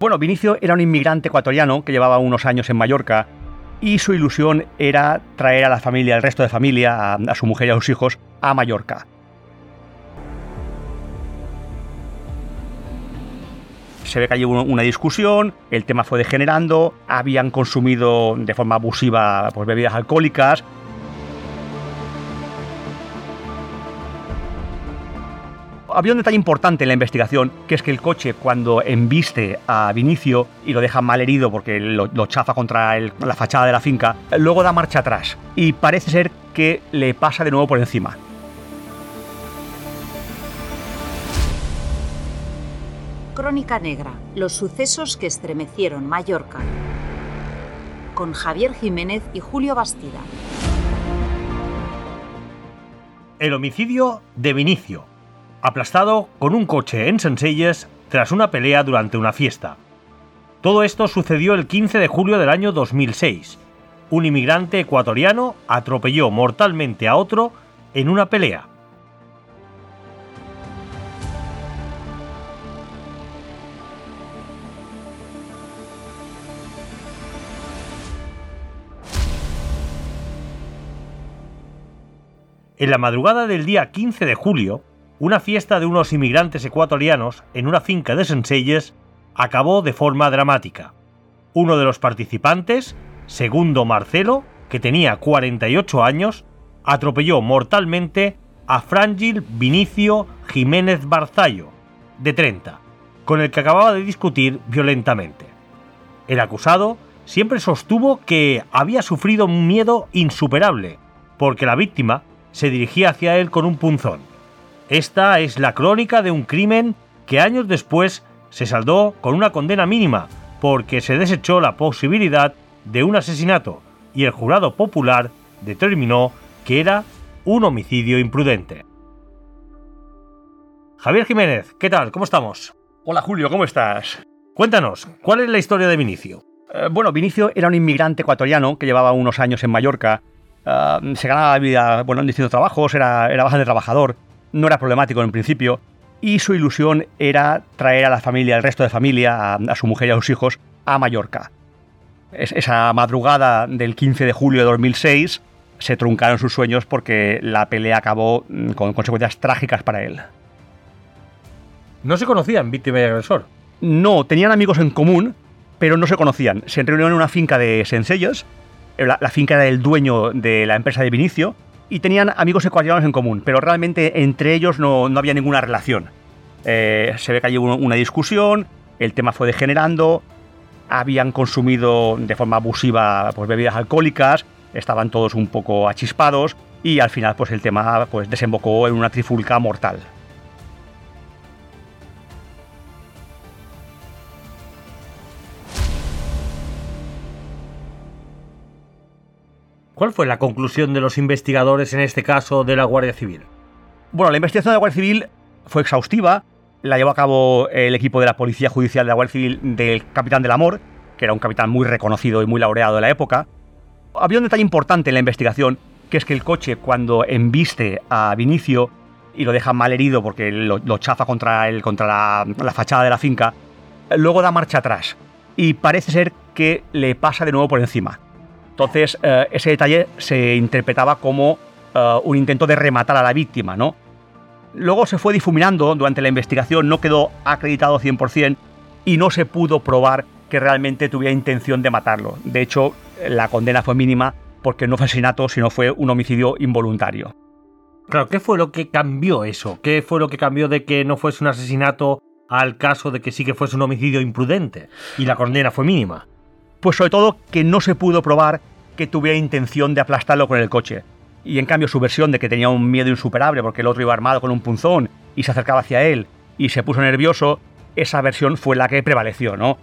Bueno, Vinicio era un inmigrante ecuatoriano que llevaba unos años en Mallorca y su ilusión era traer a la familia, al resto de familia, a, su mujer y a sus hijos, a Mallorca. se ve que hay una discusión, el tema fue degenerando, habían consumido de forma abusiva pues, bebidas alcohólicas, había un detalle importante en la investigación, que es que el coche cuando embiste a Vinicio y lo deja mal herido porque lo, chafa contra la fachada de la finca, luego da marcha atrás y parece ser que le pasa de nuevo por encima. Crónica Negra, los sucesos que estremecieron Mallorca, con Javier Jiménez y Julio Bastida. El homicidio de Vinicio, aplastado con un coche en Senseyes tras una pelea durante una fiesta. Todo esto sucedió el 15 de julio del año 2006. Un inmigrante ecuatoriano atropelló mortalmente a otro en una pelea. En la madrugada del día 15 de julio, una fiesta de unos inmigrantes ecuatorianos en una finca de Senseyes acabó de forma dramática. Uno de los participantes, Segundo Marcelo, que tenía 48 años, atropelló mortalmente a Frangil Vinicio Jiménez Barzallo, de 30, con el que acababa de discutir violentamente. El acusado siempre sostuvo que había sufrido un miedo insuperable, porque la víctima se dirigía hacia él con un punzón. Esta es la crónica de un crimen que años después se saldó con una condena mínima, porque se desechó la posibilidad de un asesinato y el jurado popular determinó que era un homicidio imprudente. Javier Jiménez, ¿qué tal? ¿Cómo estamos? Hola Julio, ¿cómo estás? Cuéntanos, ¿cuál es la historia de Vinicio? Eh, bueno, Vinicio era un inmigrante ecuatoriano que llevaba unos años en Mallorca. Eh, se ganaba la vida bueno, en distintos trabajos, era, era bastante trabajador no era problemático en principio, y su ilusión era traer a la familia, al resto de familia, a, su mujer y a sus hijos, a Mallorca. esa madrugada del 15 de julio de 2006 se truncaron sus sueños porque la pelea acabó mm, con consecuencias trágicas para él. ¿No se conocían víctima y agresor? No, tenían amigos en común, pero no se conocían. Se reunieron en una finca de Sensellos, la, la finca era del dueño de la empresa de Vinicio, y tenían amigos ecuatorianos en común, pero realmente entre ellos no, había ninguna relación. Eh, se ve que hay una discusión, el tema fue degenerando, habían consumido de forma abusiva pues, bebidas alcohólicas, estaban todos un poco achispados y al final pues, el tema pues, desembocó en una trifulca mortal. ¿Cuál fue la conclusión de los investigadores en este caso de la Guardia Civil? Bueno, la investigación de la Guardia Civil fue exhaustiva, la llevó a cabo el equipo de la Policía Judicial de la Guardia Civil del capitán del Amor, que era un capitán muy reconocido y muy laureado de la época. Había un detalle importante en la investigación, que es que el coche cuando embiste a Vinicio y lo deja mal herido porque lo, chafa contra, el, contra la, la fachada de la finca, luego da marcha atrás y parece ser que le pasa de nuevo por encima. Entonces, eh, ese detalle se interpretaba como eh, un intento de rematar a la víctima, ¿no? Luego se fue difuminando durante la investigación, no quedó acreditado 100% y no se pudo probar que realmente tuviera intención de matarlo. De hecho, la condena fue mínima porque no fue asesinato, sino fue un homicidio involuntario. Claro, ¿qué fue lo que cambió eso? ¿Qué fue lo que cambió de que no fuese un asesinato al caso de que sí que fuese un homicidio imprudente y la condena fue mínima? Pues sobre todo que no se pudo probar que tuviera intención de aplastarlo con el coche. Y en cambio su versión de que tenía un miedo insuperable porque el otro iba armado con un punzón y se acercaba hacia él y se puso nervioso, esa versión fue la que prevaleció, ¿no?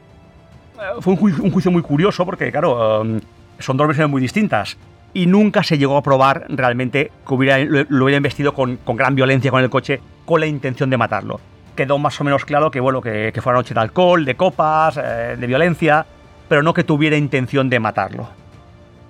Eh, fue un juicio, muy curioso porque, claro, um, son dos versiones muy distintas y nunca se llegó a probar realmente que hubiera, lo, hubiera investido con, gran violencia con el coche con la intención de matarlo. Quedó más o menos claro que, bueno, que, fue una noche de alcohol, de copas, eh, de violencia, pero no que tuviera intención de matarlo.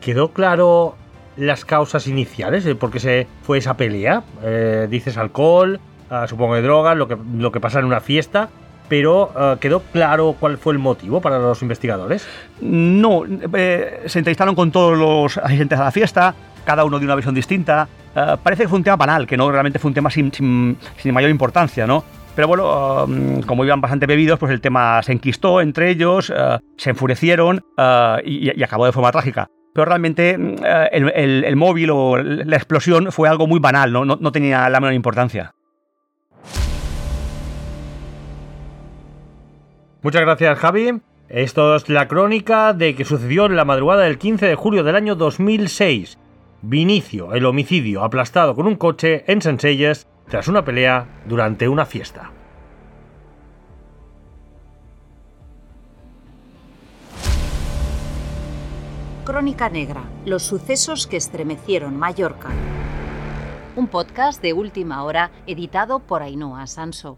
¿Quedó claro las causas iniciales de por qué se fue esa pelea? Eh, dices alcohol, ah, supongo de drogas, lo que, lo que pasa en una fiesta. pero eh, ¿quedó claro cuál fue el motivo para los investigadores? No, eh, se entrevistaron con todos los asistentes a la fiesta, cada uno de una visión distinta. Eh, parece que fue un tema banal, que no realmente fue un tema sin, sin, mayor importancia, ¿no? Pero bueno, como iban bastante bebidos, pues el tema se enquistó entre ellos, se enfurecieron y, acabó de forma trágica. Pero realmente uh, el, el, móvil o la explosión fue algo muy banal, ¿no? Tenía la menor importancia. Muchas gracias, Javi. Esto es la crónica de que sucedió en la madrugada del 15 de julio del año 2006. Vinicio, el homicidio, aplastado con un coche en Senseyes tras una pelea durante una fiesta. Crónica Negra, los sucesos que estremecieron Mallorca. Un podcast de última hora editado por Ainhoa Sanso.